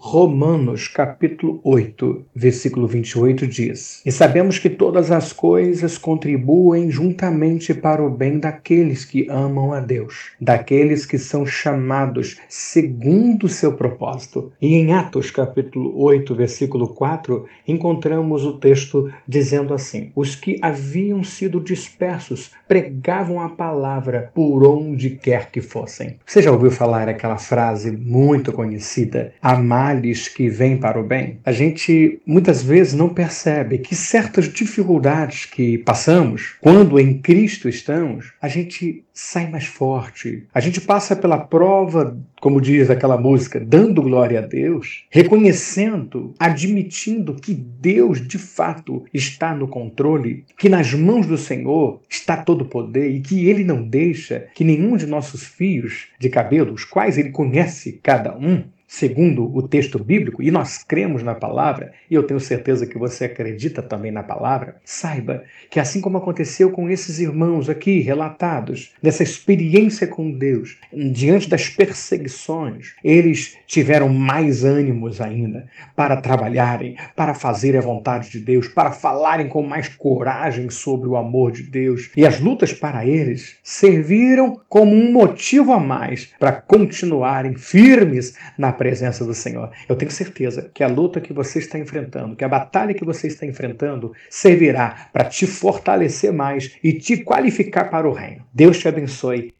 Romanos capítulo 8, versículo 28 diz: E sabemos que todas as coisas contribuem juntamente para o bem daqueles que amam a Deus, daqueles que são chamados segundo o seu propósito. E em Atos capítulo 8, versículo 4, encontramos o texto dizendo assim: Os que haviam sido dispersos pregavam a palavra por onde quer que fossem. Você já ouviu falar aquela frase muito conhecida? Amar males que vêm para o bem, a gente muitas vezes não percebe que certas dificuldades que passamos, quando em Cristo estamos, a gente sai mais forte. A gente passa pela prova, como diz aquela música, dando glória a Deus, reconhecendo, admitindo que Deus de fato está no controle, que nas mãos do Senhor está todo o poder e que ele não deixa que nenhum de nossos fios de cabelo, os quais ele conhece cada um, segundo o texto bíblico, e nós cremos na palavra, e eu tenho certeza que você acredita também na palavra, saiba que assim como aconteceu com esses irmãos aqui relatados, nessa experiência com Deus, diante das perseguições, eles tiveram mais ânimos ainda para trabalharem, para fazer a vontade de Deus, para falarem com mais coragem sobre o amor de Deus. E as lutas para eles serviram como um motivo a mais para continuarem firmes na presença do Senhor. Eu tenho certeza que a luta que você está enfrentando, que a batalha que você está enfrentando, servirá para te fortalecer mais e te qualificar para o reino. Deus te abençoe